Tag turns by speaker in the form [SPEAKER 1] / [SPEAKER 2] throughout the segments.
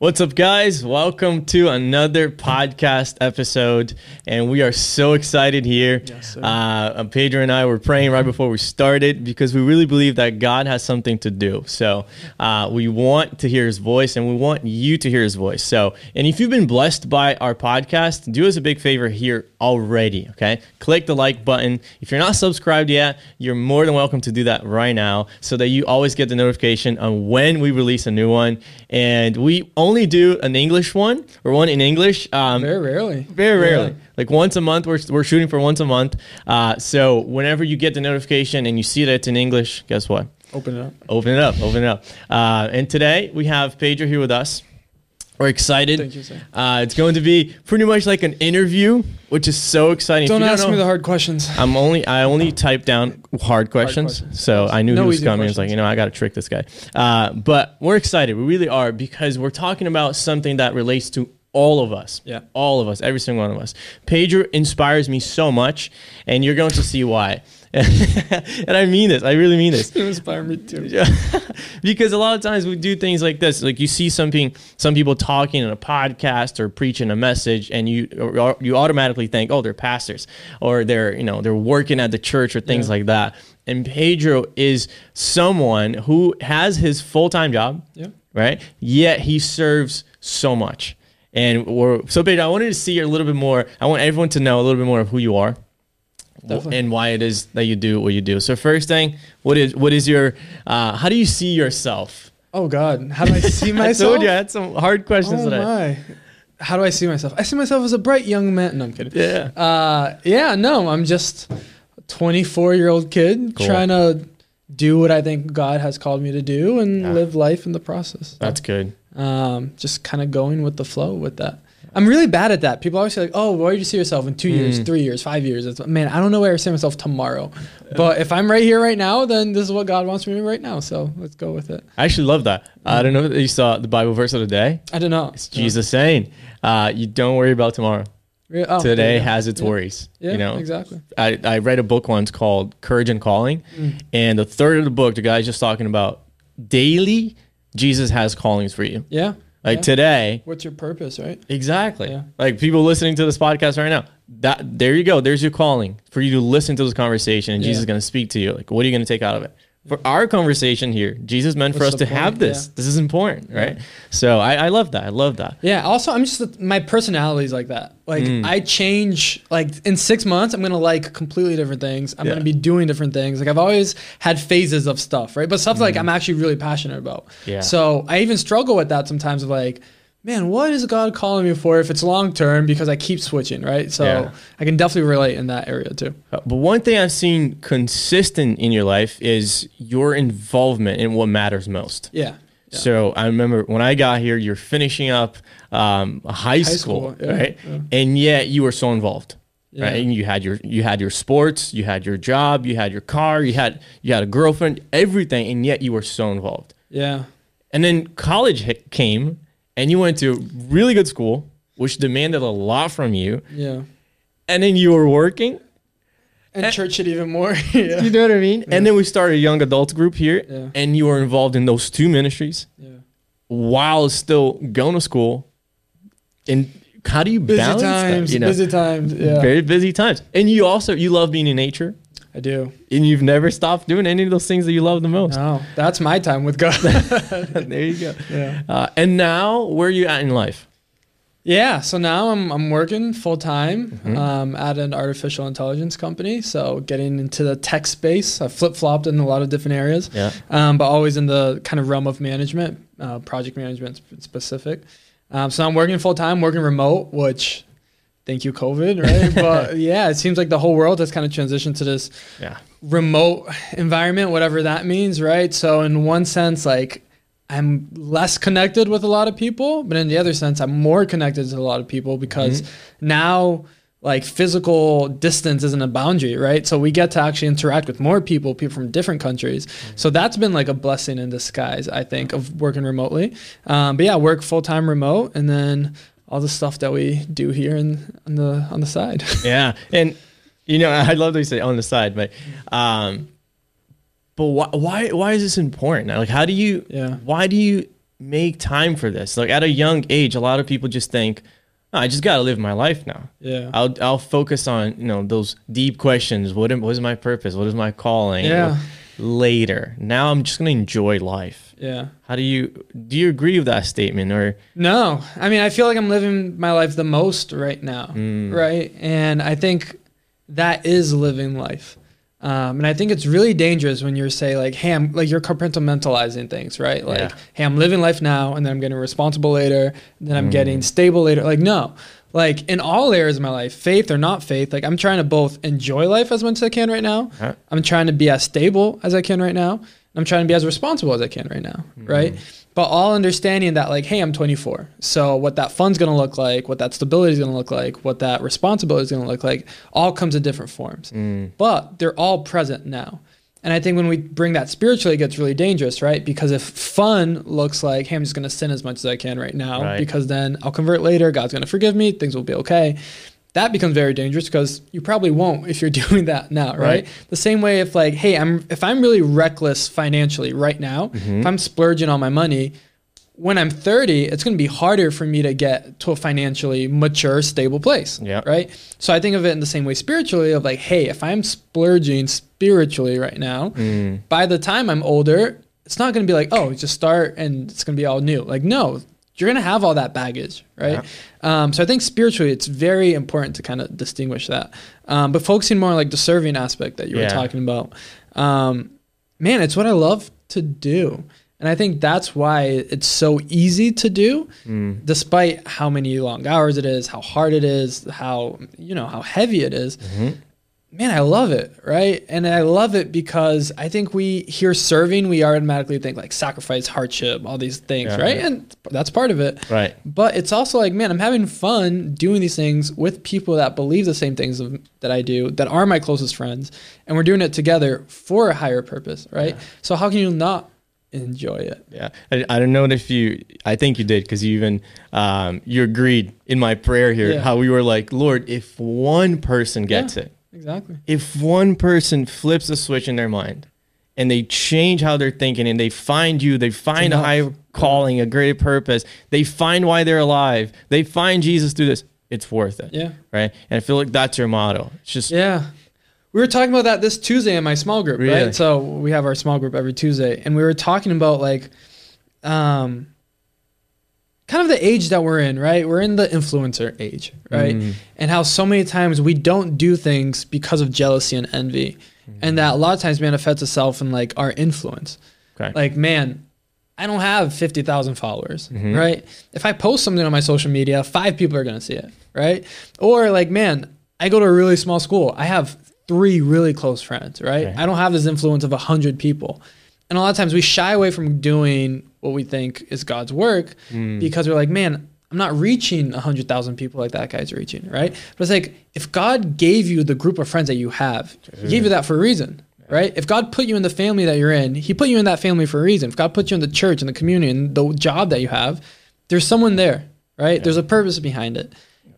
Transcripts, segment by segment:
[SPEAKER 1] What's up, guys? Welcome to another podcast episode, and we are so excited here.
[SPEAKER 2] Yes, sir.
[SPEAKER 1] uh, Pedro and I were praying right before we started because we really believe that God has something to do. So uh, we want to hear His voice, and we want you to hear His voice. So, and if you've been blessed by our podcast, do us a big favor here already. Okay, click the like button. If you're not subscribed yet, you're more than welcome to do that right now, so that you always get the notification on when we release a new one. And we only do an English one or one in English. Um,
[SPEAKER 2] Very rarely.
[SPEAKER 1] very
[SPEAKER 2] Yeah.
[SPEAKER 1] rarely. Like once a month, we're, we're shooting for once a month. Uh, so whenever you get the notification and you see that it's in English, guess what?
[SPEAKER 2] Open it up.
[SPEAKER 1] Open it up, open it up. Uh, and today we have Pedro here with us. We're excited.
[SPEAKER 2] Thank you, sir.
[SPEAKER 1] Uh, it's going to be pretty much like an interview, which is so exciting.
[SPEAKER 2] Don't ask me
[SPEAKER 1] know-
[SPEAKER 2] the hard questions.
[SPEAKER 1] I'm only I only typed down hard questions,
[SPEAKER 2] questions.
[SPEAKER 1] so I knew
[SPEAKER 2] No
[SPEAKER 1] he was coming. I was like, you know, I got to trick this guy. Uh, but we're excited. We really are because we're talking about something that relates to all of us.
[SPEAKER 2] Yeah.
[SPEAKER 1] all of us, every single one of us. Pedro inspires me so much, and you're going to see why. and I mean this. I really mean this.
[SPEAKER 2] You inspire me too.
[SPEAKER 1] because a lot of times we do things like this like you see something some people talking in a podcast or preaching a message and you you automatically think oh they're pastors or they're you know they're working at the church or things
[SPEAKER 2] Yeah.
[SPEAKER 1] like that and pedro is someone who has his full-time job
[SPEAKER 2] Yeah.
[SPEAKER 1] right yet he serves so much and we're so pedro i wanted to see a little bit more i want everyone to know a little bit more of who you are
[SPEAKER 2] Definitely.
[SPEAKER 1] and why it is that you do what you do. So first thing, what is what is your uh, how do you see yourself?
[SPEAKER 2] Oh God, how do I see myself?
[SPEAKER 1] I told you I had some hard questions
[SPEAKER 2] oh
[SPEAKER 1] today.
[SPEAKER 2] my. How do I see myself? I see myself as a bright young man. No, I'm kidding.
[SPEAKER 1] Yeah.
[SPEAKER 2] Uh, yeah, no, I'm just a 24 year old kid
[SPEAKER 1] Cool.
[SPEAKER 2] trying to do what I think God has called me to do and
[SPEAKER 1] Yeah.
[SPEAKER 2] live life in the process.
[SPEAKER 1] That's good.
[SPEAKER 2] Um, just kind of going with the flow with that. I'm really bad at that. People always say like, "Oh, where do you see yourself in two years,
[SPEAKER 1] Mm.
[SPEAKER 2] three years, five years?" It's, man, I don't know where I see myself tomorrow. But if I'm right here, right now, then this is what God wants me to do right now. So let's go with it.
[SPEAKER 1] I actually love that. I don't know if you saw the Bible verse of the day.
[SPEAKER 2] I don't know.
[SPEAKER 1] It's Jesus saying, uh, "You don't worry about tomorrow.
[SPEAKER 2] Yeah. Oh,
[SPEAKER 1] Today
[SPEAKER 2] yeah.
[SPEAKER 1] has its
[SPEAKER 2] Yeah.
[SPEAKER 1] worries."
[SPEAKER 2] Yeah,
[SPEAKER 1] you know,
[SPEAKER 2] exactly.
[SPEAKER 1] I, I read a book once called Courage and Calling,
[SPEAKER 2] Mm.
[SPEAKER 1] and the third of the book, the guy's just talking about daily Jesus has callings for you.
[SPEAKER 2] Yeah.
[SPEAKER 1] Like
[SPEAKER 2] Yeah.
[SPEAKER 1] today,
[SPEAKER 2] What's your purpose, right?
[SPEAKER 1] Exactly.
[SPEAKER 2] Yeah.
[SPEAKER 1] Like people listening to this podcast right now. That there you go. There's your calling for you to listen to this conversation, and
[SPEAKER 2] Yeah.
[SPEAKER 1] Jesus is going to speak to you. Like, what are you going to take out of it? For our conversation here, Jesus meant for
[SPEAKER 2] What's
[SPEAKER 1] us to
[SPEAKER 2] the
[SPEAKER 1] have
[SPEAKER 2] point?
[SPEAKER 1] this. This is important, right? So I, I love that. I love that.
[SPEAKER 2] Yeah. Also, I'm just my personality is like that. Like
[SPEAKER 1] Mm.
[SPEAKER 2] I change. Like in six months, I'm gonna like completely different things. I'm
[SPEAKER 1] Yeah.
[SPEAKER 2] gonna be doing different things. Like I've always had phases of stuff, right? But stuff like I'm actually really passionate about.
[SPEAKER 1] Mm. Yeah.
[SPEAKER 2] So I even struggle with that sometimes. Of like, man, what is God calling me for if it's long term? Because I keep switching, right? So
[SPEAKER 1] Yeah.
[SPEAKER 2] I can definitely relate in that area too.
[SPEAKER 1] Uh, But one thing I've seen consistent in your life is your involvement in what matters most.
[SPEAKER 2] Yeah. Yeah.
[SPEAKER 1] So I remember when I got here, you're finishing up um, high, school,
[SPEAKER 2] school, yeah,
[SPEAKER 1] right? And yet you were so involved.
[SPEAKER 2] Yeah.
[SPEAKER 1] right? And you had your you had your sports, you had your job, you had your car, you had you had a girlfriend, everything, and yet you were so involved.
[SPEAKER 2] Yeah.
[SPEAKER 1] And then college came, and you went to really good school, which demanded a lot from you,
[SPEAKER 2] Yeah.
[SPEAKER 1] and then you were working.
[SPEAKER 2] And
[SPEAKER 1] Eh.
[SPEAKER 2] church it even more. yeah.
[SPEAKER 1] You know what I mean? And then we started a young adult group here,
[SPEAKER 2] Yeah.
[SPEAKER 1] and you were involved in those two ministries
[SPEAKER 2] Yeah.
[SPEAKER 1] while still going to school. And how do you
[SPEAKER 2] Busy
[SPEAKER 1] balance
[SPEAKER 2] times.
[SPEAKER 1] that? You know,
[SPEAKER 2] Busy times. Yeah.
[SPEAKER 1] very busy times. And you also you love being in nature.
[SPEAKER 2] I do.
[SPEAKER 1] and you've never stopped doing any of those things that you love the most.
[SPEAKER 2] No, that's my time with God.
[SPEAKER 1] there you go.
[SPEAKER 2] yeah.
[SPEAKER 1] Uh, and now, where are you at in life?
[SPEAKER 2] Yeah. So now I'm I'm working full time
[SPEAKER 1] Mm-hmm.
[SPEAKER 2] um, at an artificial intelligence company. So getting into the tech space. I flip flopped in a lot of different areas,
[SPEAKER 1] Yeah.
[SPEAKER 2] um, but always in the kind of realm of management, uh, project management specific. Um, so I'm working full time, working remote, which. Thank you, COVID, right? but yeah, it seems like the whole world has kind of transitioned to this
[SPEAKER 1] Yeah.
[SPEAKER 2] remote environment, whatever that means, right? So in one sense, like I'm less connected with a lot of people, but in the other sense, I'm more connected to a lot of people because now like physical distance isn't a boundary, right? So we get to actually interact with more people, people from different countries. So that's been like a blessing in disguise, I think, of working remotely. Um, but yeah, work full time remote, and then all the stuff that we do here in, on the on the side.
[SPEAKER 1] Yeah. And, you know, I love that you say on the side, but, um, but why, why, why is this important? Like, how do you,
[SPEAKER 2] Yeah.
[SPEAKER 1] why do you make time for this? Like at a young age, a lot of people just think, "Oh, I just gotta live my life now.
[SPEAKER 2] Yeah.
[SPEAKER 1] I'll I'll focus on you know those deep questions. What am, what is my purpose? What is my calling?
[SPEAKER 2] Yeah.
[SPEAKER 1] Later. Now I'm just gonna enjoy life.
[SPEAKER 2] Yeah.
[SPEAKER 1] How do you do? You agree with that statement or?
[SPEAKER 2] No, I mean, I feel like I'm living my life the most right now,
[SPEAKER 1] Mm.
[SPEAKER 2] right? And I think that is living life. Um, and I think it's really dangerous when you're say like, hey, I'm like you're compartmentalizing things, right? Like,
[SPEAKER 1] Yeah.
[SPEAKER 2] hey, I'm living life now, and then I'm getting responsible later, then I'm
[SPEAKER 1] Mm.
[SPEAKER 2] getting stable later. Like, no, like in all areas of my life, faith or not faith, like I'm trying to both enjoy life as much as I can right now.
[SPEAKER 1] Huh?
[SPEAKER 2] I'm trying to be as stable as I can right now. I'm trying to be as responsible as I can right now, right? But all understanding that, like, hey, I'm 24. So what that fund's gonna look like, what that stability is gonna look like, what that responsibility is gonna look like, all comes in different forms.
[SPEAKER 1] Mm.
[SPEAKER 2] But they're all present now. And I think when we bring that spiritually, it gets really dangerous, right? Because if fun looks like, hey, I'm just gonna sin as much as I can right now,
[SPEAKER 1] Right.
[SPEAKER 2] because then I'll convert later, God's gonna forgive me, things will be okay. That becomes very dangerous because you probably won't if you're doing that now, right?
[SPEAKER 1] Right.
[SPEAKER 2] The same way if like, hey, I'm if I'm really reckless financially right now,
[SPEAKER 1] Mm-hmm.
[SPEAKER 2] if I'm splurging on my money, when I'm 30, it's going to be harder for me to get to a financially mature, stable place.
[SPEAKER 1] Yeah.
[SPEAKER 2] Right. So I think of it in the same way spiritually of like, hey, if I'm splurging spiritually right now,
[SPEAKER 1] Mm.
[SPEAKER 2] by the time I'm older, it's not going to be like, oh, just start and it's going to be all new. Like, no, you're going to have all that baggage. Right. Um, so I think spiritually, it's very important to kind of distinguish that. Um, but focusing more on like the serving aspect that you
[SPEAKER 1] Yeah.
[SPEAKER 2] were talking about, um, man, it's what I love to do. And I think that's why it's so easy to do,
[SPEAKER 1] Mm.
[SPEAKER 2] despite how many long hours it is, how hard it is, how you know how heavy it is.
[SPEAKER 1] Mhm.
[SPEAKER 2] Man, I love it, right? And I love it because I think we hear serving, we automatically think like sacrifice, hardship, all these things,
[SPEAKER 1] Yeah,
[SPEAKER 2] right?
[SPEAKER 1] yeah.
[SPEAKER 2] And that's part of it.
[SPEAKER 1] Right.
[SPEAKER 2] But it's also like, man, I'm having fun doing these things with people that believe the same things that I do, that are my closest friends, and we're doing it together for a higher purpose, right? So how can you not enjoy it?
[SPEAKER 1] Yeah, I, I don't know if you. I think you did because you even um, you agreed in my prayer here
[SPEAKER 2] Yeah.
[SPEAKER 1] how we were like, Lord, if one person gets
[SPEAKER 2] Yeah.
[SPEAKER 1] it,
[SPEAKER 2] Exactly.
[SPEAKER 1] if one person flips a switch in their mind and they change how they're thinking and they find you, they find a higher calling, a greater purpose, they find why they're alive, they find Jesus through this, it's worth it.
[SPEAKER 2] Yeah.
[SPEAKER 1] Right. And I feel like that's your motto. It's just,
[SPEAKER 2] Yeah. We were talking about that this Tuesday in my small group,
[SPEAKER 1] Really?
[SPEAKER 2] right? So we have our small group every Tuesday, and we were talking about like, um, kind of the age that we're in, right? We're in the influencer age, right?
[SPEAKER 1] Mm.
[SPEAKER 2] And how so many times we don't do things because of jealousy and envy, and that a lot of times manifests itself in like our influence.
[SPEAKER 1] Okay.
[SPEAKER 2] Like, man, I don't have 50,000 followers,
[SPEAKER 1] Mhm.
[SPEAKER 2] right? If I post something on my social media, five people are going to see it, right? Or like, man, I go to a really small school. I have three really close friends, right? I don't have this influence of a hundred people. And a lot of times we shy away from doing what we think is God's work
[SPEAKER 1] Mm.
[SPEAKER 2] because we're like, man, I'm not reaching a hundred thousand people like that guy's reaching, right? But it's like if God gave you the group of friends that you have, He gave you that for a reason, right? If God put you in the family that you're in, He put you in that family for a reason. If God put you in the church and the community and the job that you have, there's someone there, right? There's a purpose behind it.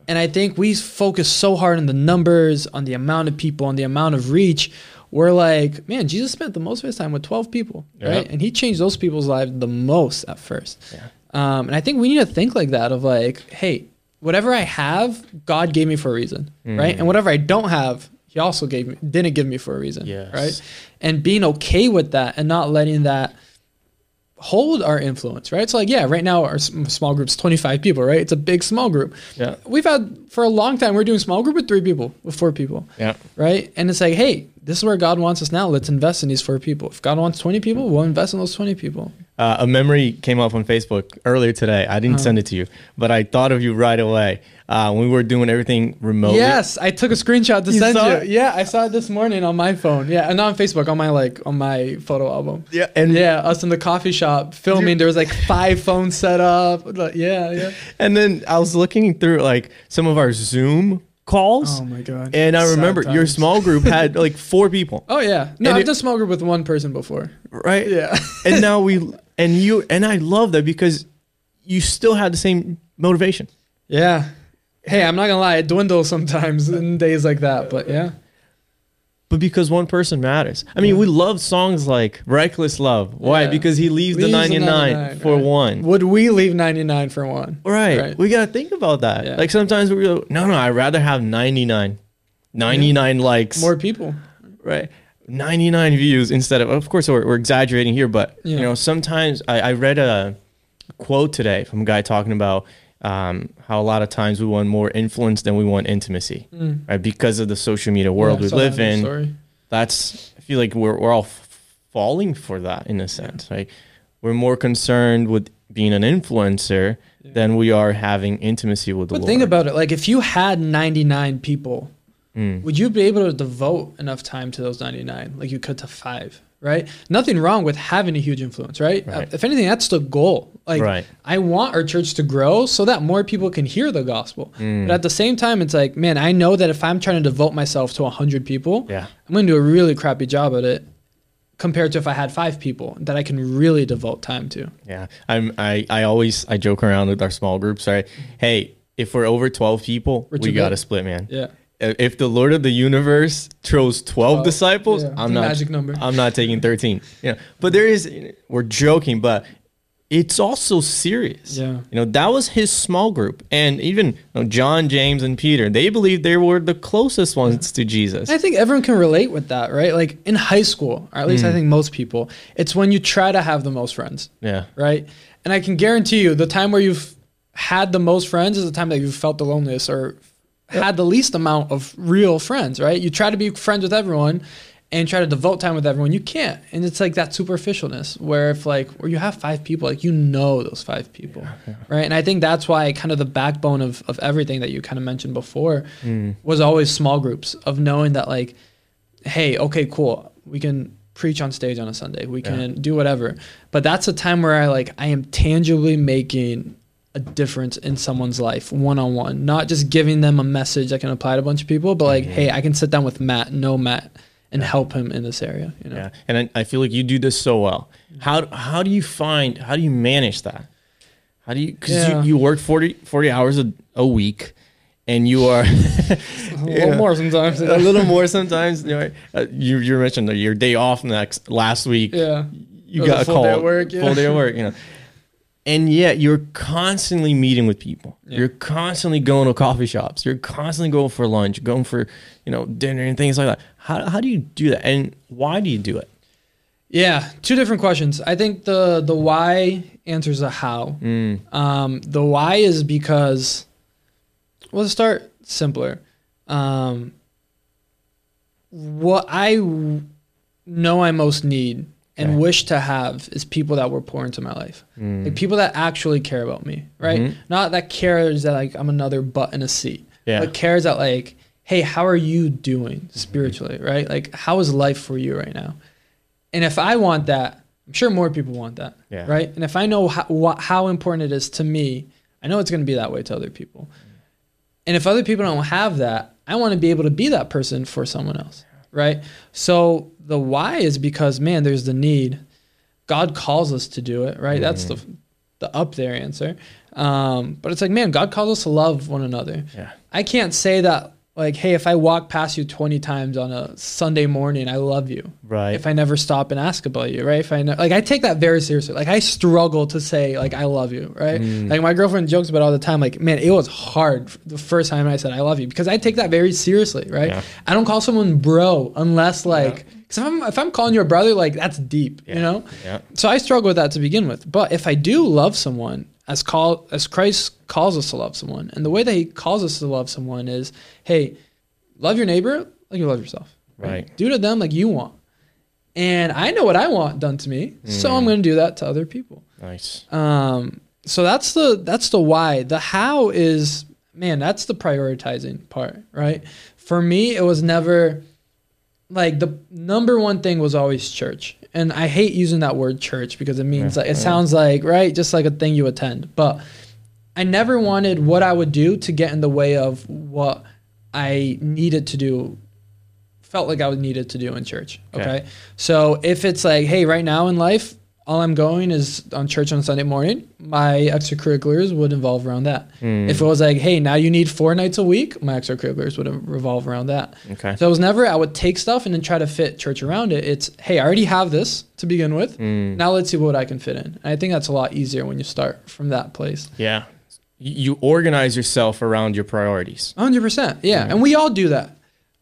[SPEAKER 2] And I think we focus so hard on the numbers, on the amount of people, on the amount of reach. We're like, man, Jesus spent the most of his time with 12 people, right? And he changed those people's lives the most at first.
[SPEAKER 1] Yeah.
[SPEAKER 2] Um, and I think we need to think like that of like, hey, whatever I have, God gave me for a reason, right?
[SPEAKER 1] Mm.
[SPEAKER 2] And whatever I don't have, He also gave me, didn't give me for a reason,
[SPEAKER 1] Yes.
[SPEAKER 2] right? And being okay with that and not letting that hold our influence, right? So like, yeah, right now our small group's 25 people, right? It's a big small group.
[SPEAKER 1] Yeah.
[SPEAKER 2] We've had for a long time, we're doing small group with three people, with four people,
[SPEAKER 1] Yeah.
[SPEAKER 2] right? And it's like, hey, this is where God wants us now. Let's invest in these four people. If God wants 20 people, we'll invest in those 20 people.
[SPEAKER 1] Uh, a memory came up on Facebook earlier today. I didn't
[SPEAKER 2] Uh-huh.
[SPEAKER 1] send it to you, but I thought of you right away. Uh, when we were doing everything remotely.
[SPEAKER 2] Yes, I took a screenshot to
[SPEAKER 1] You
[SPEAKER 2] send you.
[SPEAKER 1] it?
[SPEAKER 2] Yeah, I saw it this morning on my phone. Yeah, and not on Facebook, on my like on my photo album.
[SPEAKER 1] Yeah. And
[SPEAKER 2] Yeah, us in the coffee shop filming. There was like five phones set up. Like, Yeah, yeah.
[SPEAKER 1] And then I was looking through like some of our Zoom calls,
[SPEAKER 2] Oh my god.
[SPEAKER 1] and I
[SPEAKER 2] Sad
[SPEAKER 1] remember your small group had like four people,
[SPEAKER 2] Oh yeah. No,
[SPEAKER 1] And
[SPEAKER 2] I've
[SPEAKER 1] it-
[SPEAKER 2] done small group with one person before.
[SPEAKER 1] right?
[SPEAKER 2] Yeah.
[SPEAKER 1] and now we and you and I love that because you still had the same motivation.
[SPEAKER 2] yeah. Hey, I'm not gonna lie, it dwindles sometimes in days like that, but yeah.
[SPEAKER 1] But because one person matters. I mean, we love songs like "Reckless Love." Why?
[SPEAKER 2] Yeah.
[SPEAKER 1] Because he leaves, the
[SPEAKER 2] Leaves
[SPEAKER 1] 99, for
[SPEAKER 2] right.
[SPEAKER 1] one.
[SPEAKER 2] Would we leave 99 for one?
[SPEAKER 1] Right.
[SPEAKER 2] Right.
[SPEAKER 1] We got to think about that.
[SPEAKER 2] Yeah.
[SPEAKER 1] Like sometimes we go, no, no, I'd rather have 99. 99 likes.
[SPEAKER 2] More people.
[SPEAKER 1] right. 99 views instead of, of course, we're, we're exaggerating here, but, you know, sometimes I, I read a quote today from a guy talking about um, how a lot of times we want more influence than we want intimacy, right? Because of the social media world
[SPEAKER 2] Yeah,
[SPEAKER 1] we live
[SPEAKER 2] that
[SPEAKER 1] in
[SPEAKER 2] story.
[SPEAKER 1] that's I feel like we're we're all f- falling for that in a sense. Right? We're more concerned with being an influencer than we are having intimacy with the
[SPEAKER 2] But
[SPEAKER 1] Lord.
[SPEAKER 2] think about it. Like, if you had 99 people,
[SPEAKER 1] Mm.
[SPEAKER 2] would you be able to devote enough time to those 99 like you could to five? Right? Nothing wrong with having a huge influence, right?
[SPEAKER 1] Right.
[SPEAKER 2] Uh, if anything, that's the goal. Like,
[SPEAKER 1] Right.
[SPEAKER 2] I want our church to grow so that more people can hear the gospel.
[SPEAKER 1] Mm.
[SPEAKER 2] But at the same time, it's like, man, I know that if I'm trying to devote myself to 100 people,
[SPEAKER 1] yeah,
[SPEAKER 2] I'm going to do a really crappy job at it compared to if I had five people that I can really devote time to.
[SPEAKER 1] yeah. I'm I I always I joke around with our small groups. Right? Hey, if we're over twelve people,
[SPEAKER 2] We're
[SPEAKER 1] we got to split, man.
[SPEAKER 2] Yeah.
[SPEAKER 1] If the Lord of the universe chose twelve
[SPEAKER 2] Twelve,
[SPEAKER 1] disciples,
[SPEAKER 2] yeah.
[SPEAKER 1] I'm not
[SPEAKER 2] magic number.
[SPEAKER 1] I'm not taking thirteen. Yeah, but there is we're joking, but it's also serious.
[SPEAKER 2] Yeah.
[SPEAKER 1] You know, that was his small group. And even you know, John, James, and Peter, they believed they were the closest ones to Jesus.
[SPEAKER 2] I think everyone can relate with that, right? Like in high school, or at least I mm. think most people, it's when you try to have the most friends,
[SPEAKER 1] Yeah.
[SPEAKER 2] right? And I can guarantee you the time where you've had the most friends is the time that you've felt the loneliest or had the least amount of real friends, right? You try to be friends with everyone and try to devote time with everyone. You can't. And it's like that superficialness where if like where you have five people, like you know those five people. Right. And I think that's why kind of the backbone of, of everything that you kind of mentioned before mm. was always small groups of knowing that like, hey, okay, cool. We can preach on stage on a Sunday. We can do whatever. But that's a time where I like I am tangibly making a difference in someone's life one on one. Not just giving them a message that can apply to a bunch of people, but like, hey, I can sit down with Matt, know Matt, and help him in this area. You know?
[SPEAKER 1] Yeah. And I, I feel like you do this so well. How how do you find how do you manage that? How do you because
[SPEAKER 2] Yeah.
[SPEAKER 1] you, you work 40, 40 hours a, a week and you are
[SPEAKER 2] A little more sometimes.
[SPEAKER 1] a little more sometimes. You, know, uh, you you mentioned that your day off next last week.
[SPEAKER 2] yeah.
[SPEAKER 1] You
[SPEAKER 2] a
[SPEAKER 1] got a
[SPEAKER 2] full
[SPEAKER 1] call.
[SPEAKER 2] day work, yeah.
[SPEAKER 1] Full day of work. You know. And yet you're constantly meeting with people.
[SPEAKER 2] Yeah.
[SPEAKER 1] You're constantly going to coffee shops. You're constantly going for lunch, going for you know dinner and things like that. How how do you do that? And why do you do it?
[SPEAKER 2] Yeah, two different questions. I think the the why answers the how.
[SPEAKER 1] Mm.
[SPEAKER 2] Um, the why is because, well, let's start simpler. Um, what I w- know I most need and
[SPEAKER 1] Okay.
[SPEAKER 2] wish to have is people that were pour into my life,
[SPEAKER 1] Mm.
[SPEAKER 2] like people that actually care about me, right?
[SPEAKER 1] Mhm.
[SPEAKER 2] Not that cares that like I'm another butt in a seat,
[SPEAKER 1] Yeah.
[SPEAKER 2] but cares that like, hey, how are you doing spiritually, right? Like, how is life for you right now? And if I want that, I'm sure more people want that,
[SPEAKER 1] Yeah.
[SPEAKER 2] right? And if I know how, wha- how important it is to me, I know it's going to be that way to other people. And if other people don't have that, I want to be able to be that person for someone else, right? So the why is because man, there's the need. God calls us to do it, right? That's the the up there answer. Um, but it's like, man, God calls us to love one another.
[SPEAKER 1] Yeah.
[SPEAKER 2] I can't say that like, hey, if I walk past you 20 times on a Sunday morning, I love you.
[SPEAKER 1] Right.
[SPEAKER 2] If I never stop and ask about you, right? If I know, like, I take that very seriously. Like, I struggle to say like I love you, right?
[SPEAKER 1] Mm.
[SPEAKER 2] Like my girlfriend jokes about all the time. Like, man, it was hard the first time I said I love you because I take that very seriously, right?
[SPEAKER 1] Yeah.
[SPEAKER 2] I don't call someone bro unless like, because if I'm if I'm calling you a brother, like that's deep, you know.
[SPEAKER 1] Yeah.
[SPEAKER 2] So I struggle with that to begin with. But if I do love someone, as call as Christ calls us to love someone, and the way that He calls us to love someone is, hey, love your neighbor like you love yourself.
[SPEAKER 1] Right.
[SPEAKER 2] Do to them like you want. And I know what I want done to me, so
[SPEAKER 1] Mm.
[SPEAKER 2] I'm going to do that to other people.
[SPEAKER 1] Nice.
[SPEAKER 2] Um, so that's the that's the why. The how is man, that's the prioritizing part, right? For me, it was never like the number one thing was always church. And I hate using that word church because it means
[SPEAKER 1] Yeah,
[SPEAKER 2] like it
[SPEAKER 1] yeah.
[SPEAKER 2] sounds like, right, just like a thing you attend. But I never wanted what I would do to get in the way of what I needed to do felt like I needed to do in church.
[SPEAKER 1] Okay.
[SPEAKER 2] Okay. So if it's like, hey, right now in life, all I'm going is on church on Sunday morning. My extracurriculars would involve around that.
[SPEAKER 1] Hmm.
[SPEAKER 2] If it was like, hey, now you need four nights a week, my extracurriculars would revolve around that.
[SPEAKER 1] Okay.
[SPEAKER 2] So it was never I would take stuff and then try to fit church around it. It's hey, I already have this to begin with.
[SPEAKER 1] Hmm.
[SPEAKER 2] Now let's see what I can fit in. And I think that's a lot easier when you start from that place.
[SPEAKER 1] Yeah. You organize yourself around your priorities.
[SPEAKER 2] hundred percent, yeah, and we all do that.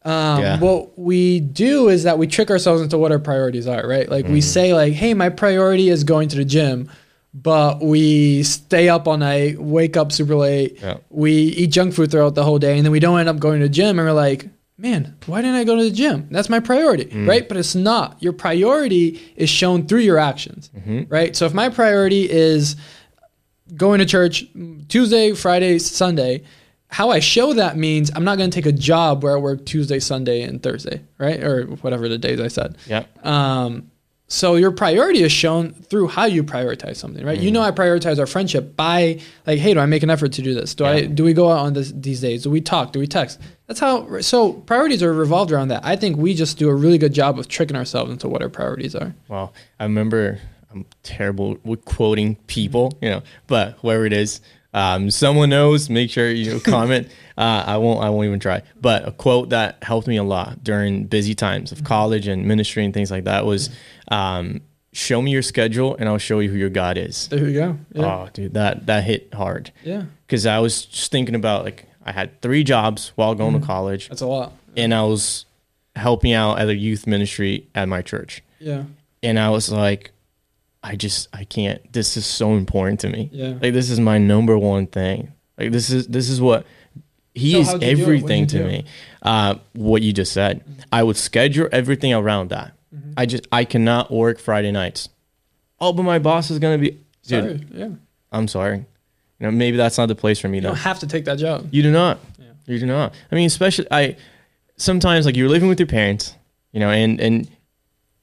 [SPEAKER 2] Um,
[SPEAKER 1] Yeah.
[SPEAKER 2] What we do is that we trick ourselves into what our priorities are, right? Like we mm. say, like, "Hey, my priority is going to the gym," but we stay up all night, wake up super late,
[SPEAKER 1] Yeah.
[SPEAKER 2] we eat junk food throughout the whole day, and then we don't end up going to the gym, and we're like, "Man, why didn't I go to the gym? That's my priority, mm. right?" But it's not. Your priority is shown through your actions, mm-hmm. right? So if my priority is going to church Tuesday, Friday, Sunday. How I show that means I'm not going to take a job where I work Tuesday, Sunday, and Thursday, right? Or whatever the days I said.
[SPEAKER 1] Yeah.
[SPEAKER 2] Um, so your priority is shown through how you prioritize something, right? You know, I prioritize our friendship by like, hey, do I make an effort to do this? Do I do we go out on this, these days? Do we talk? Do we text? That's how. So priorities are revolved around that. I think we just do a really good job of tricking ourselves into what our priorities are.
[SPEAKER 1] Well, I remember I'm terrible with quoting people, you know, but whoever it is, um, someone knows. Make sure you comment. uh, I won't. I won't even try. But a quote that helped me a lot during busy times of college and ministry and things like that was, um, "Show me your schedule, and I'll show you who your God is."
[SPEAKER 2] There you go. Yeah.
[SPEAKER 1] Oh, dude, that that hit hard
[SPEAKER 2] yeah.
[SPEAKER 1] because I was just thinking about like I had three jobs while going to college,
[SPEAKER 2] That's a lot.
[SPEAKER 1] and I was helping out at a youth ministry at my church
[SPEAKER 2] Yeah.
[SPEAKER 1] and I was like, I just I can't. This is so important to me.
[SPEAKER 2] Yeah.
[SPEAKER 1] Like this is my number one thing. Like this is this is what he
[SPEAKER 2] So
[SPEAKER 1] is
[SPEAKER 2] how'd you do it? What'd
[SPEAKER 1] everything to
[SPEAKER 2] do?
[SPEAKER 1] me. Uh, what you just said, I would schedule everything around that.
[SPEAKER 2] Mm-hmm.
[SPEAKER 1] I just I cannot work Friday nights. Oh, but my boss is gonna be. Dude,
[SPEAKER 2] Sorry. Yeah.
[SPEAKER 1] I'm sorry. You know, maybe that's not the place for me
[SPEAKER 2] You
[SPEAKER 1] though.
[SPEAKER 2] don't have to take that job.
[SPEAKER 1] You do not.
[SPEAKER 2] Yeah.
[SPEAKER 1] You do not. I mean, especially I sometimes like you're living with your parents, you know, and and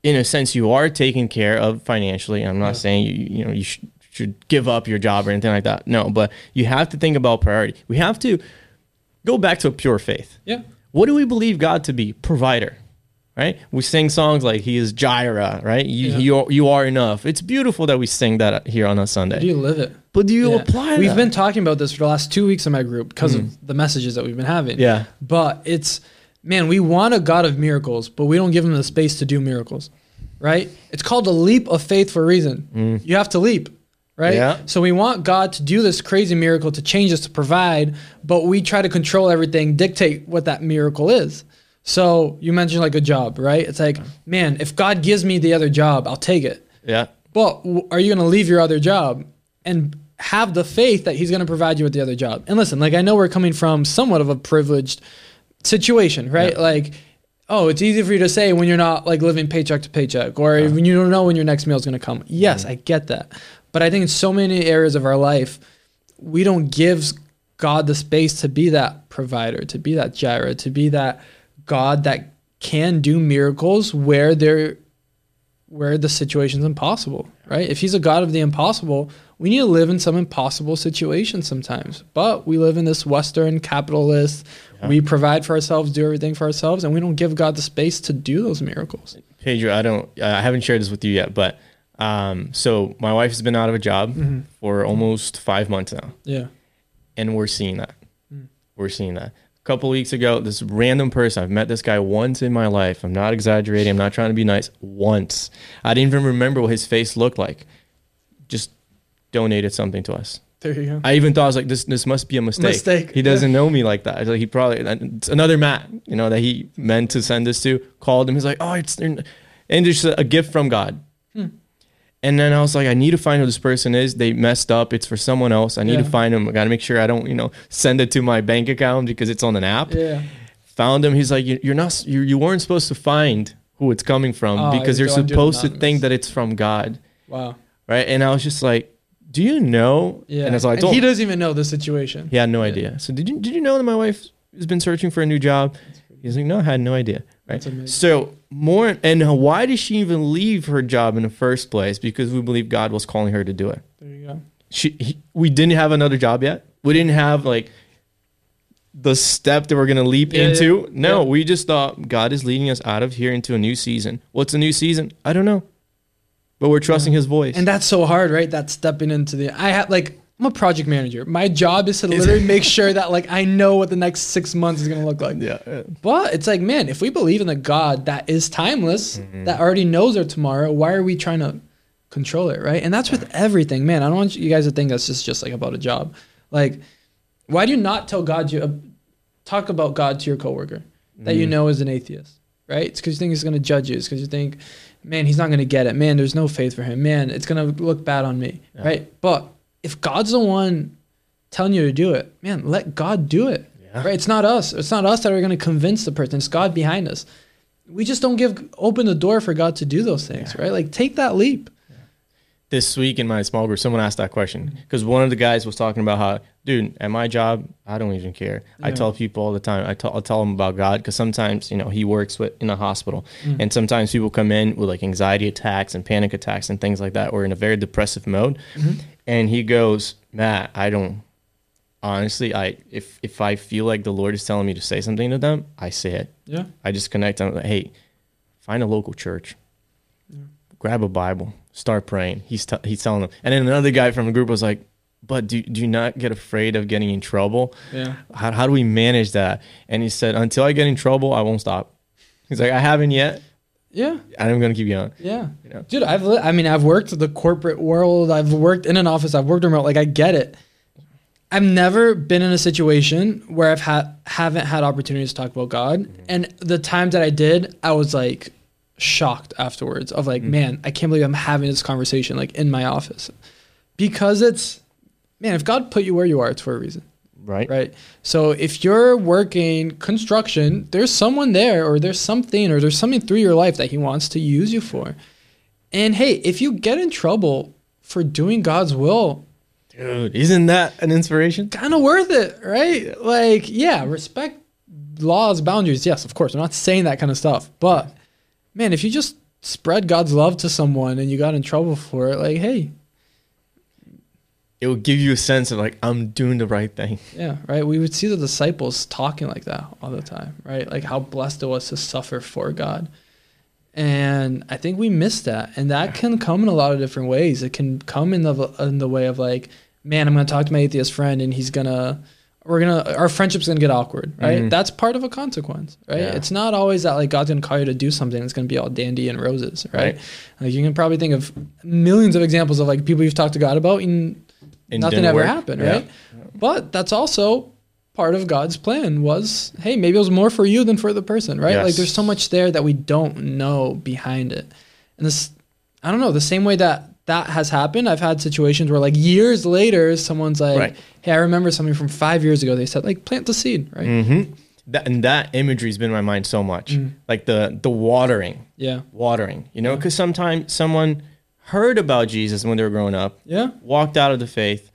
[SPEAKER 1] in a sense you are taken care of financially. I'm not
[SPEAKER 2] Yeah.
[SPEAKER 1] saying you you know you sh- should give up your job or anything like that. No, but you have to think about priority. We have to go back to a pure faith.
[SPEAKER 2] Yeah.
[SPEAKER 1] What do we believe God to be? Provider. Right? We sing songs like He is Jireh, right? You,
[SPEAKER 2] Yeah.
[SPEAKER 1] you, are, you are enough. It's beautiful that we sing that here on a Sunday.
[SPEAKER 2] Do you live it?
[SPEAKER 1] but do you
[SPEAKER 2] Yeah.
[SPEAKER 1] apply
[SPEAKER 2] We've
[SPEAKER 1] that?
[SPEAKER 2] been talking about this for the last two weeks in my group because
[SPEAKER 1] Mm.
[SPEAKER 2] of the messages that we've been having.
[SPEAKER 1] Yeah.
[SPEAKER 2] But it's, man, we want a God of miracles, but we don't give him the space to do miracles, right? It's called a leap of faith for a reason. You have to leap, right?
[SPEAKER 1] Mm. Yeah.
[SPEAKER 2] So we want God to do this crazy miracle to change us, to provide, but we try to control everything, dictate what that miracle is. So you mentioned like a job, right? It's like, man, if God gives me the other job, I'll take it.
[SPEAKER 1] Yeah.
[SPEAKER 2] But are you going to leave your other job and have the faith that he's going to provide you with the other job? And listen, like I know we're coming from somewhat of a privileged situation, right?
[SPEAKER 1] Yeah.
[SPEAKER 2] Like, oh, it's easy for you to say when you're not like living paycheck to paycheck or when you don't know when your next meal is going to come. Yes, mm-hmm. I get that. But I think in so many areas of our life, we don't give God the space to be that provider, to be that Jireh, to be that God that can do miracles where there where the situation's impossible, right? If he's a God of the impossible, we need to live in some impossible situations sometimes. But we live in this Western capitalist, we provide for ourselves, do everything for ourselves, and we don't give God the space to do those miracles.
[SPEAKER 1] Pedro, I don't, I haven't shared this with you yet, but um, so my wife has been out of a job
[SPEAKER 2] Mm-hmm.
[SPEAKER 1] for almost five months now,
[SPEAKER 2] Yeah.
[SPEAKER 1] and we're seeing that.
[SPEAKER 2] Hmm.
[SPEAKER 1] We're seeing that. A couple weeks ago, this random person, I've met this guy once in my life. I'm not exaggerating. I'm not trying to be nice. Once. I didn't even remember what his face looked like. Donated something to us.
[SPEAKER 2] There you go.
[SPEAKER 1] I even thought I was like, this this must be a mistake.
[SPEAKER 2] Mistake,
[SPEAKER 1] He doesn't know me like that. Like he probably it's another Matt, you know, that he meant to send this to. Called him. He's like, oh, it's and just a gift from God.
[SPEAKER 2] Hmm.
[SPEAKER 1] And then I was like, I need to find who this person is. They messed up. It's for someone else. I need
[SPEAKER 2] Yeah.
[SPEAKER 1] to find him. I got to make sure I don't, you know, send it to my bank account because it's on an app.
[SPEAKER 2] Yeah.
[SPEAKER 1] Found him. He's like, "You- you're not. You, you weren't supposed to find who it's coming from
[SPEAKER 2] Oh,
[SPEAKER 1] because
[SPEAKER 2] you
[SPEAKER 1] you're
[SPEAKER 2] don't do it
[SPEAKER 1] supposed to think that it's from God,
[SPEAKER 2] Wow.
[SPEAKER 1] right? And I was just like, do you know?
[SPEAKER 2] Yeah.
[SPEAKER 1] And so I
[SPEAKER 2] And he doesn't even know the situation.
[SPEAKER 1] he had no idea. So did you did you know that my wife has been searching for a new job? He's like, no, I had no idea. Right.
[SPEAKER 2] That's amazing.
[SPEAKER 1] So more and why did she even leave her job in the first place? Because we believe God was calling her to do it.
[SPEAKER 2] There you go.
[SPEAKER 1] She he, we didn't have another job yet. We didn't have like the step that we're gonna leap
[SPEAKER 2] Yeah,
[SPEAKER 1] into.
[SPEAKER 2] yeah.
[SPEAKER 1] No,
[SPEAKER 2] Yeah.
[SPEAKER 1] we just thought God is leading us out of here into a new season. What's a new season? I don't know. But we're trusting His voice.
[SPEAKER 2] And that's so hard, right? That's stepping into the. I have like I'm a project manager. My job is to literally make sure that like I know what the next six months is gonna look like.
[SPEAKER 1] yeah, yeah.
[SPEAKER 2] But it's like, man, if we believe in a God that is timeless,
[SPEAKER 1] Mm-hmm.
[SPEAKER 2] that already knows our tomorrow, why are we trying to control it, right? And that's with everything, man. I don't want you guys to think that's just just like about a job. Like, why do you not tell God you uh, talk about God to your coworker that
[SPEAKER 1] Mm.
[SPEAKER 2] you know is an atheist, right? It's because you think he's gonna judge you. It's because you think, man, he's not gonna get it. Man, there's no faith for him. Man, it's gonna look bad on me,
[SPEAKER 1] Yeah.
[SPEAKER 2] right? But if God's the one telling you to do it, man, let God do it.
[SPEAKER 1] Yeah.
[SPEAKER 2] Right? It's not us. It's not us that are going to convince the person. It's God behind us. We just don't give open the door for God to do those things, right? Like take that leap.
[SPEAKER 1] This week in my small group, someone asked that question because one of the guys was talking about how, dude, at my job, I don't even care. I tell people all the time. I tell, I'll tell them about God because sometimes you know he works with in a hospital,
[SPEAKER 2] Mm-hmm.
[SPEAKER 1] and sometimes people come in with like anxiety attacks and panic attacks and things like that, or in a very depressive mode,
[SPEAKER 2] Mm-hmm.
[SPEAKER 1] and he goes, Matt, I don't. Honestly, I if if I feel like the Lord is telling me to say something to them, I say it.
[SPEAKER 2] Yeah.
[SPEAKER 1] I just connect them. Like, hey, find a local church, grab a Bible, start praying. He's t- he's telling them. And then another guy from the group was like, "But do do you not get afraid of getting in trouble?
[SPEAKER 2] Yeah.
[SPEAKER 1] How how do we manage that?" And he said, "Until I get in trouble, I won't stop." He's like, "I haven't yet,
[SPEAKER 2] Yeah.
[SPEAKER 1] I'm gonna keep going."
[SPEAKER 2] Yeah.
[SPEAKER 1] You know?
[SPEAKER 2] Dude, I've li- I mean, I've worked the corporate world. I've worked in an office. I've worked remote. Like I get it. I've never been in a situation where I've had haven't had opportunities to talk about God. Mm-hmm. And the times that I did, I was like shocked afterwards of like, mm-hmm. man, I can't believe I'm having this conversation like in my office. Because it's man, if God put you where you are, it's for a reason
[SPEAKER 1] Right?
[SPEAKER 2] right? So if you're working construction, there's someone there, or there's something, or there's something through your life that He wants to use you for. And hey, if you get in trouble for doing God's will,
[SPEAKER 1] Dude, isn't that an inspiration?
[SPEAKER 2] kind of worth it, right? Like, yeah, respect laws, boundaries. Yes, of course. I'm not saying that kind of stuff, but man, if you just spread God's love to someone and you got in trouble for it, like, hey,
[SPEAKER 1] It will give you a sense of like I'm doing the right thing.
[SPEAKER 2] Yeah, right. We would see the disciples talking like that all the time, right? Like how blessed it was to suffer for God. And I think we miss that. And that can come in a lot of different ways. It can come in the in the way of like, man, I'm going to talk to my atheist friend and he's going to we're going to our friendship's going to get awkward, right?
[SPEAKER 1] Mhm.
[SPEAKER 2] That's part of a consequence, right?
[SPEAKER 1] Yeah.
[SPEAKER 2] It's not always that like God's going to call you to do something that's going to be all dandy and roses, right?
[SPEAKER 1] Right.
[SPEAKER 2] Like you can probably think of millions of examples of like people you've talked to God about and
[SPEAKER 1] It
[SPEAKER 2] nothing ever
[SPEAKER 1] work.
[SPEAKER 2] happened,
[SPEAKER 1] Yeah.
[SPEAKER 2] right? But that's also part of God's plan was, hey, maybe it was more for you than for the person, right? Like there's so much there that we don't know behind it. And this I don't know, the same way that that has happened, I've had situations where like years later someone's like,
[SPEAKER 1] Right.
[SPEAKER 2] "Hey, I remember something from 5 years ago." They said like plant the seed, right?
[SPEAKER 1] Mm-hmm. That and that imagery's been in my mind so much.
[SPEAKER 2] Mm.
[SPEAKER 1] Like the the watering,
[SPEAKER 2] Yeah.
[SPEAKER 1] watering. You know, because sometimes someone heard about Jesus when they were growing up,
[SPEAKER 2] Yeah.
[SPEAKER 1] walked out of the faith,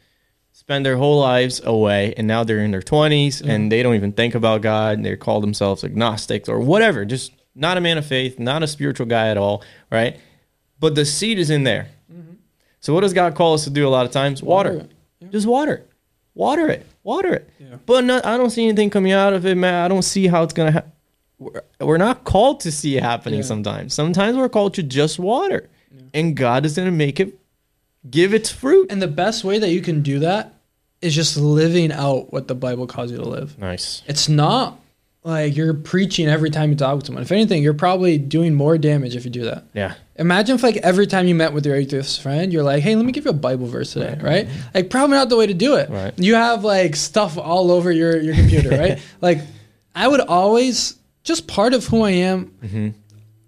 [SPEAKER 1] spend their whole lives away, and now they're in their 20s and they don't even think about God. And They call themselves agnostics or whatever, just not a man of faith, not a spiritual guy at all, right? But the seed is in there. So what does God call us to do a lot of times? Water.
[SPEAKER 2] Water. Yeah.
[SPEAKER 1] Just water. Water it. Water it.
[SPEAKER 2] Yeah.
[SPEAKER 1] But no, I don't see anything coming out of it, man. I don't see how it's gonna. happen. we're, we're not called to see it happening.
[SPEAKER 2] Yeah.
[SPEAKER 1] Sometimes, sometimes we're called to just water, and God is gonna make it give its fruit.
[SPEAKER 2] And the best way that you can do that is just living out what the Bible calls you to live.
[SPEAKER 1] Nice.
[SPEAKER 2] It's not like you're preaching every time you talk with someone. If anything, you're probably doing more damage if you do that.
[SPEAKER 1] Yeah.
[SPEAKER 2] Imagine if like every time you met with your atheist friend, you're like, "Hey, let me give you a Bible verse today," right? Like probably not the way to do it.
[SPEAKER 1] Right.
[SPEAKER 2] You have like stuff all over your your computer, right? Like I would always just part of who I am.
[SPEAKER 1] Mm-hmm.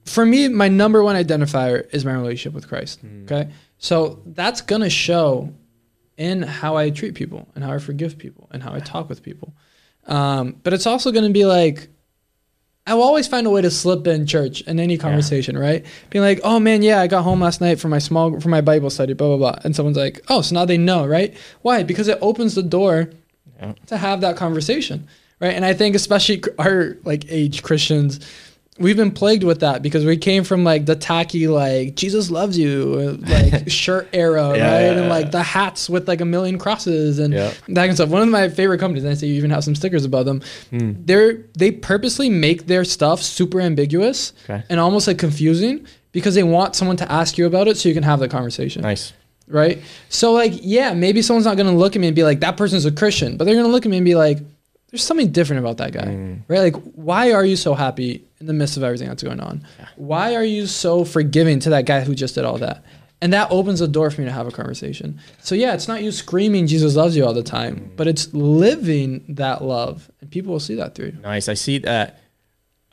[SPEAKER 2] For me, my number one identifier is my relationship with Christ.
[SPEAKER 1] Mm.
[SPEAKER 2] Okay, so that's gonna show in how I treat people and how I forgive people and how I talk with people. Um, but it's also gonna be like I will always find a way to slip in church in any conversation, right? Being like, "Oh man, yeah, I got home last night for my small for my Bible study, blah blah blah," and someone's like, "Oh, so now they know, right? Why? Because it opens the door
[SPEAKER 1] Yeah.
[SPEAKER 2] to have that conversation, right? And I think especially our like age Christians, we've been plagued with that because we came from like the tacky like Jesus loves you like shirt era,
[SPEAKER 1] Yeah,
[SPEAKER 2] right?
[SPEAKER 1] yeah,
[SPEAKER 2] and
[SPEAKER 1] yeah.
[SPEAKER 2] like the hats with like a million crosses and
[SPEAKER 1] Yeah.
[SPEAKER 2] that kind of stuff. One of my favorite companies, and I say you even have some stickers above them. Hmm. They're they purposely make their stuff super ambiguous
[SPEAKER 1] Okay.
[SPEAKER 2] and almost like confusing because they want someone to ask you about it so you can have the conversation.
[SPEAKER 1] Nice.
[SPEAKER 2] Right? So like, yeah, maybe someone's not gonna look at me and be like, that person's a Christian, but they're gonna look at me and be like, there's something different about that guy.
[SPEAKER 1] Mm.
[SPEAKER 2] Right? Like, why are you so happy in the midst of everything that's going on? Why are you so forgiving to that guy who just did all that? And that opens the door for me to have a conversation. So yeah, it's not you screaming Jesus loves you all the time,
[SPEAKER 1] Mm.
[SPEAKER 2] but it's living that love. And people will see that through you.
[SPEAKER 1] Nice. I see that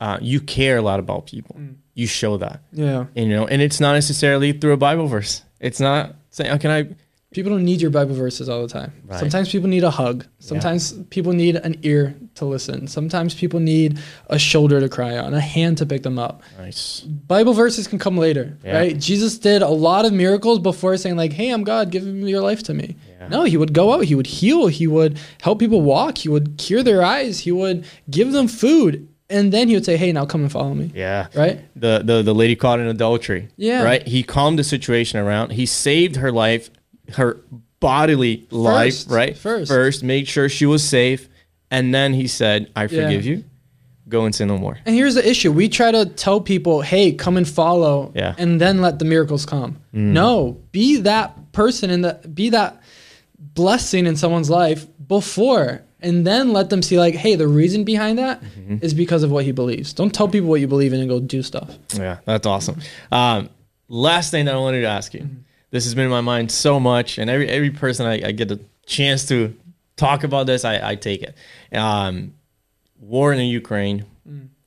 [SPEAKER 1] uh, you care a lot about people.
[SPEAKER 2] Mm.
[SPEAKER 1] You show that.
[SPEAKER 2] Yeah.
[SPEAKER 1] And, you know, and it's not necessarily through a Bible verse. It's not saying, oh, can I?
[SPEAKER 2] People don't need your Bible verses all the time.
[SPEAKER 1] Right.
[SPEAKER 2] Sometimes people need a hug. Sometimes people need an ear to listen. Sometimes people need a shoulder to cry on, a hand to pick them up.
[SPEAKER 1] Nice.
[SPEAKER 2] Bible verses can come later,
[SPEAKER 1] Yeah.
[SPEAKER 2] right? Jesus did a lot of miracles before saying like, "Hey, I'm God, give your life to me."
[SPEAKER 1] Yeah.
[SPEAKER 2] No, he would go out, he would heal, he would help people walk, he would cure their eyes, he would give them food, and then he would say, "Hey, now come and follow me."
[SPEAKER 1] Yeah.
[SPEAKER 2] Right?
[SPEAKER 1] The, the the lady caught in adultery.
[SPEAKER 2] Yeah.
[SPEAKER 1] Right. He calmed the situation around. He saved her life, her bodily life.
[SPEAKER 2] First.
[SPEAKER 1] Right.
[SPEAKER 2] First.
[SPEAKER 1] First, made sure she was safe, and then he said, "I forgive you. Go and sin no more."
[SPEAKER 2] And here's the issue. We try to tell people, hey, come and follow,
[SPEAKER 1] Yeah.
[SPEAKER 2] and then let the miracles come. Mm. No, be that person in the be that blessing in someone's life before. And then let them see, like, hey, the reason behind that mm-hmm. is because of what he believes. Don't tell people what you believe in and go do stuff.
[SPEAKER 1] Yeah, that's awesome. Um, last thing that I wanted to ask you. Mm-hmm. This has been in my mind so much, and every every person I, I get a chance to talk about this, I, I take it. Um, war in the Ukraine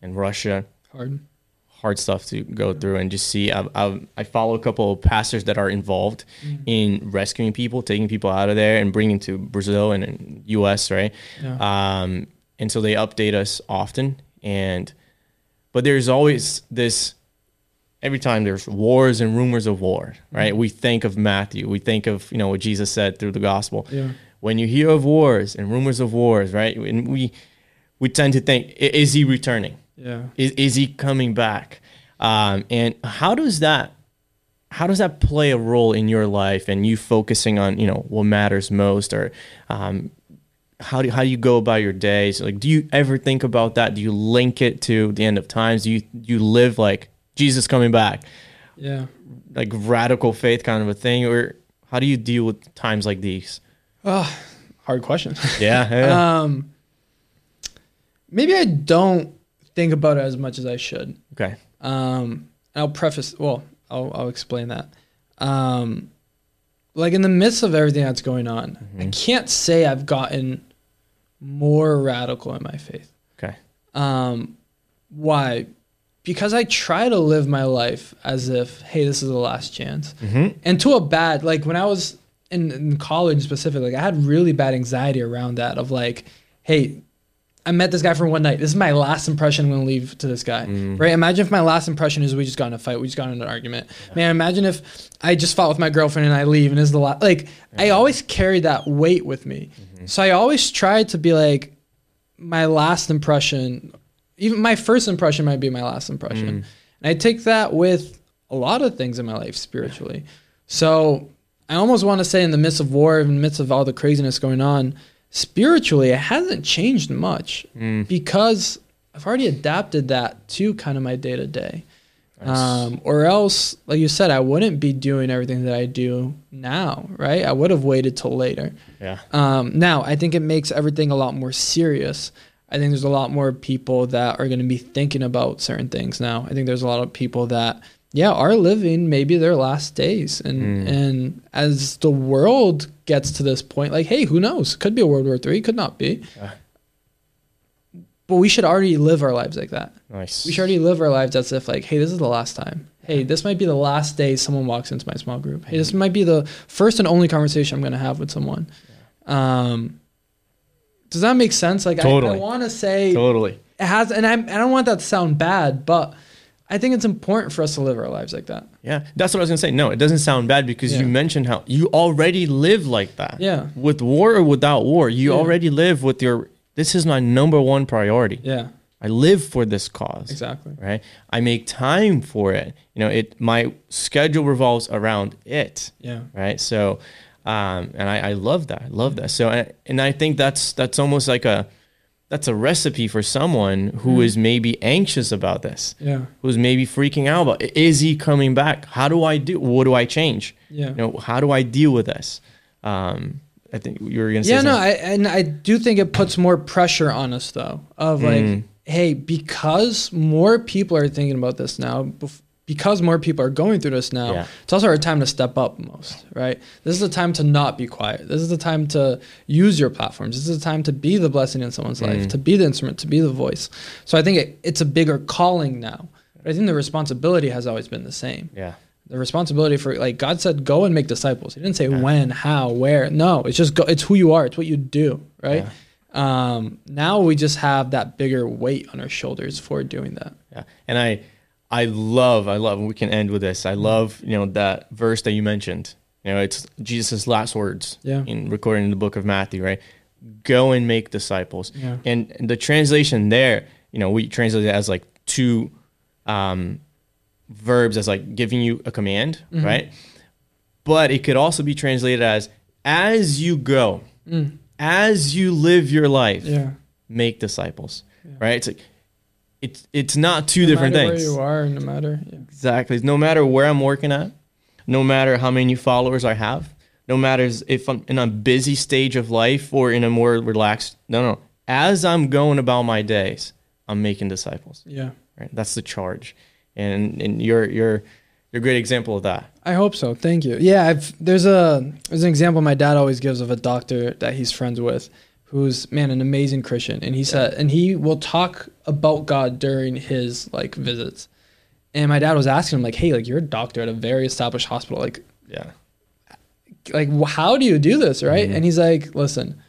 [SPEAKER 1] and Russia,
[SPEAKER 2] Hard.
[SPEAKER 1] hard stuff to go through and just see. I, I, I follow a couple of pastors that are involved in rescuing people, taking people out of there, and bringing to Brazil and, and U.S. Right,
[SPEAKER 2] Yeah.
[SPEAKER 1] um, and so they update us often. And but there's always this. Every time there's wars and rumors of war, right? We think of Matthew. We think of you know what Jesus said through the gospel.
[SPEAKER 2] Yeah.
[SPEAKER 1] When you hear of wars and rumors of wars, right? And we we tend to think, is he returning?
[SPEAKER 2] Yeah.
[SPEAKER 1] is, is he coming back um, and how does that how does that play a role in your life and you focusing on you know what matters most or um, how do, how do you go about your days like do you ever think about that do you link it to the end of times do you do you live like jesus coming back
[SPEAKER 2] Yeah.
[SPEAKER 1] like radical faith kind of a thing or how do you deal with times like these
[SPEAKER 2] Hard question.
[SPEAKER 1] yeah, yeah.
[SPEAKER 2] um, maybe I don't think about it as much as I should.
[SPEAKER 1] okay
[SPEAKER 2] Um, I'll preface. Well, I'll I'll explain that. Um, like in the midst of everything that's going on, I can't say I've gotten more radical in my faith.
[SPEAKER 1] okay
[SPEAKER 2] Um, why? Because I try to live my life as if, hey, this is the last chance.
[SPEAKER 1] mm-hmm.
[SPEAKER 2] And to a bad, like when I was in, in college specifically, like I had really bad anxiety around that of like, hey, I met this guy for one night. This is my last impression I'm gonna leave to this guy. Right? Imagine if my last impression is we just got in a fight, we just got in an argument. Man, imagine if I just fought with my girlfriend and I leave and is the last like I always carry that weight with me. So I always try to be like my last impression, even my first impression might be my last impression. And I take that with a lot of things in my life spiritually. So I almost want to say, in the midst of war, in the midst of all the craziness going on, spiritually, it hasn't changed much because I've already adapted that to kind of my day to day. Um, or else, like you said, I wouldn't be doing everything that I do now, right? I would have waited till later.
[SPEAKER 1] yeah
[SPEAKER 2] Um, now, I think it makes everything a lot more serious. I think there's a lot more people that are going to be thinking about certain things now. I think there's a lot of people that, yeah, are living maybe their last days, and and as the world gets to this point, like, hey, who knows? Could be a World War Three, could not be.
[SPEAKER 1] Yeah.
[SPEAKER 2] But we should already live our lives like that.
[SPEAKER 1] nice
[SPEAKER 2] We should already live our lives as if like, hey, this is the last time. Hey, this might be the last day someone walks into my small group. Hey, this might be the first and only conversation I'm going to have with someone. Um, does that make sense? Like, I- I,
[SPEAKER 1] Totally.
[SPEAKER 2] want to say
[SPEAKER 1] totally
[SPEAKER 2] it has, and I'm, I don't want that to sound bad, but I think it's important for us to live our lives like that.
[SPEAKER 1] Yeah, that's what I was gonna say. No, it doesn't sound bad because
[SPEAKER 2] Yeah.
[SPEAKER 1] you mentioned how you already live like that.
[SPEAKER 2] Yeah.
[SPEAKER 1] With war or without war, you
[SPEAKER 2] Yeah.
[SPEAKER 1] already live with your. This is my number one priority.
[SPEAKER 2] Yeah,
[SPEAKER 1] I live for this cause.
[SPEAKER 2] exactly.
[SPEAKER 1] Right. I make time for it. You know, it. My schedule revolves around it.
[SPEAKER 2] Yeah.
[SPEAKER 1] Right. So, um, and I, I love that. I love that. So, and, and I think that's that's almost like a that's a recipe for someone who is maybe anxious about this,
[SPEAKER 2] Yeah.
[SPEAKER 1] who's maybe freaking out about is he coming back? How do I do? What do I change?
[SPEAKER 2] Yeah.
[SPEAKER 1] You know, how do I deal with this? Um, I think you were gonna say
[SPEAKER 2] Yeah, no. I, and I do think it puts more pressure on us though. Of like,
[SPEAKER 1] Mm.
[SPEAKER 2] hey, because more people are thinking about this now, because more people are going through this now,
[SPEAKER 1] Yeah.
[SPEAKER 2] it's also our time to step up most, right? This is the time to not be quiet. This is the time to use your platforms. This is the time to be the blessing in someone's
[SPEAKER 1] Mm.
[SPEAKER 2] life, to be the instrument, to be the voice. So I think it, it's a bigger calling now. But I think the responsibility has always been the same
[SPEAKER 1] yeah,
[SPEAKER 2] the responsibility for like God said, go and make disciples. He didn't say when, how, where. No, it's just go. It's who you are. It's what you do, right? Um, now we just have that bigger weight on our shoulders for doing that.
[SPEAKER 1] yeah. And I, I love, I love. We can end with this. I love, you know, that verse that you mentioned. You know, it's Jesus' last words.
[SPEAKER 2] Yeah.
[SPEAKER 1] In recording in the book of Matthew, right? Go and make disciples.
[SPEAKER 2] Yeah.
[SPEAKER 1] And the translation there, you know, we translate it as like two um, verbs as like giving you a command,
[SPEAKER 2] Mm-hmm.
[SPEAKER 1] right? But it could also be translated as as you go, as you live your life,
[SPEAKER 2] Mm. Yeah.
[SPEAKER 1] make disciples, right? It's like it's it's not two different
[SPEAKER 2] no matter
[SPEAKER 1] things.
[SPEAKER 2] Where you are, no matter. Yeah.
[SPEAKER 1] Exactly. No matter where I'm working at, no matter how many followers I have, no matter if I'm in a busy stage of life or in a more relaxed. No, no. As I'm going about my days, I'm making disciples.
[SPEAKER 2] Yeah.
[SPEAKER 1] Right. That's the charge, and and you're you're you're a great example of that.
[SPEAKER 2] I hope so. Thank you. Yeah, I've, there's a there's an example my dad always gives of a doctor that he's friends with, who's man an amazing Christian, and he said and he will talk about God during his like visits. And my dad was asking him like, "Hey, like you're a doctor at a very established hospital, like
[SPEAKER 1] Yeah.
[SPEAKER 2] like how do you do this, right?" Mm-hmm. And he's like, "Listen,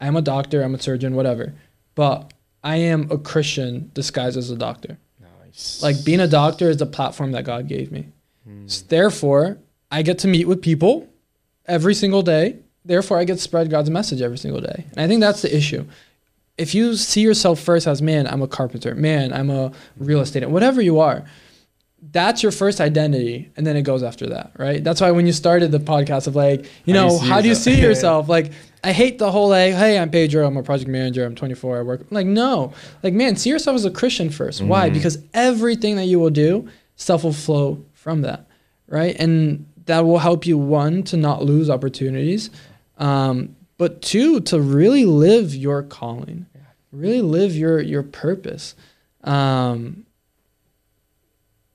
[SPEAKER 2] I'm a doctor, I'm a surgeon, whatever, but I am a Christian disguised as a doctor."
[SPEAKER 1] Nice.
[SPEAKER 2] Like being a doctor is the platform that God gave me. Hmm. S- Therefore, I get to meet with people every single day. Therefore, I get to spread God's message every single day. And I think that's the issue. If you see yourself first as, man, I'm a carpenter, man, I'm a real estate, whatever you are, that's your first identity. And then it goes after that, right? That's why when you started the podcast of like, you
[SPEAKER 1] How
[SPEAKER 2] know,
[SPEAKER 1] you
[SPEAKER 2] how do you see yourself? Like, I hate the whole like, hey, I'm Pedro, I'm a project manager, I'm 24, I work. Like, no, like, man, see yourself as a Christian 1st
[SPEAKER 1] Mm-hmm.
[SPEAKER 2] Why? Because everything that you will do, stuff will flow from that, right? And that will help you one to not lose opportunities, um, but two to really live your calling, really live your your purpose. Um,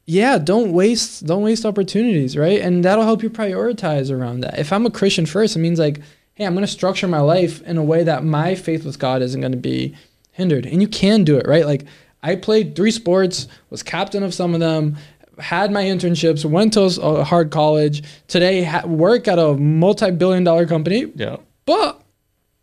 [SPEAKER 2] yeah, don't waste don't waste opportunities, right? And that'll help you prioritize around that. If I'm a Christian first, it means like, hey, I'm going to structure my life in a way that my faith with God isn't going to be hindered. And you can do it, right? Like I played three sports, was captain of some of them, had my internships, went to a hard college. Today, ha- work at a multi-billion dollar company,
[SPEAKER 1] Yeah.
[SPEAKER 2] but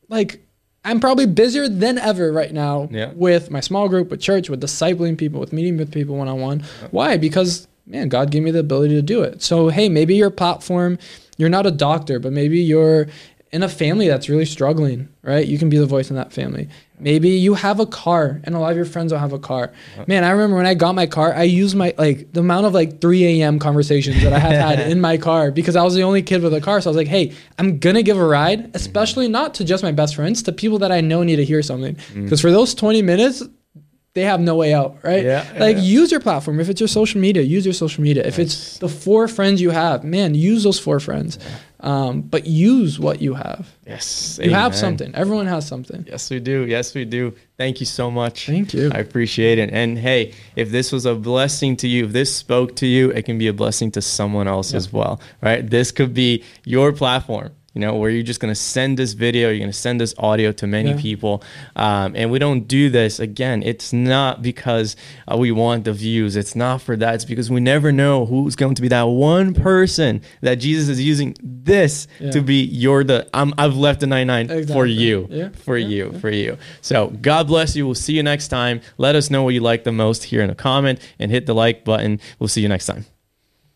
[SPEAKER 2] like I'm probably busier than ever right now
[SPEAKER 1] Yeah.
[SPEAKER 2] with my small group, with church, with discipling people, with meeting with people one on one. Why? Because man, God gave me the ability to do it. So hey, maybe your platform, you're not a doctor, but maybe you're in a family that's really struggling, right? You can be the voice in that family. Maybe you have a car and a lot of your friends don't have a car. Man, I remember when I got my car, I used my like the amount of like 3 a.m. conversations that I have had in my car because I was the only kid with a car. So I was like, hey, I'm gonna give a ride, especially not to just my best friends, to people that I know need to hear something. Mm. Because for those 20 minutes, they have no way out, right?
[SPEAKER 1] Yeah,
[SPEAKER 2] like
[SPEAKER 1] yeah.
[SPEAKER 2] use your platform. If it's your social media, use your social media. If it's the four friends you have, man, use those four friends. Um, but use what you have.
[SPEAKER 1] Yes.
[SPEAKER 2] You have something. Everyone has something.
[SPEAKER 1] Yes, we do. Yes, we do. Thank you so much.
[SPEAKER 2] Thank you.
[SPEAKER 1] I appreciate it. And hey, if this was a blessing to you, if this spoke to you, it can be a blessing to someone else as well, right? This could be your platform. You know, where you're just going to send this video, you're going to send this audio to many
[SPEAKER 2] Yeah.
[SPEAKER 1] people. Um, and we don't do this, again, it's not because uh, we want the views. It's not for that. It's because we never know who's going to be that one person that Jesus is using this
[SPEAKER 2] Yeah.
[SPEAKER 1] to be your, the, I'm, I've left the 99 for you
[SPEAKER 2] Yeah.
[SPEAKER 1] for you, for you. So God bless you. We'll see you next time. Let us know what you like the most here in a comment and hit the like button. We'll see you next time.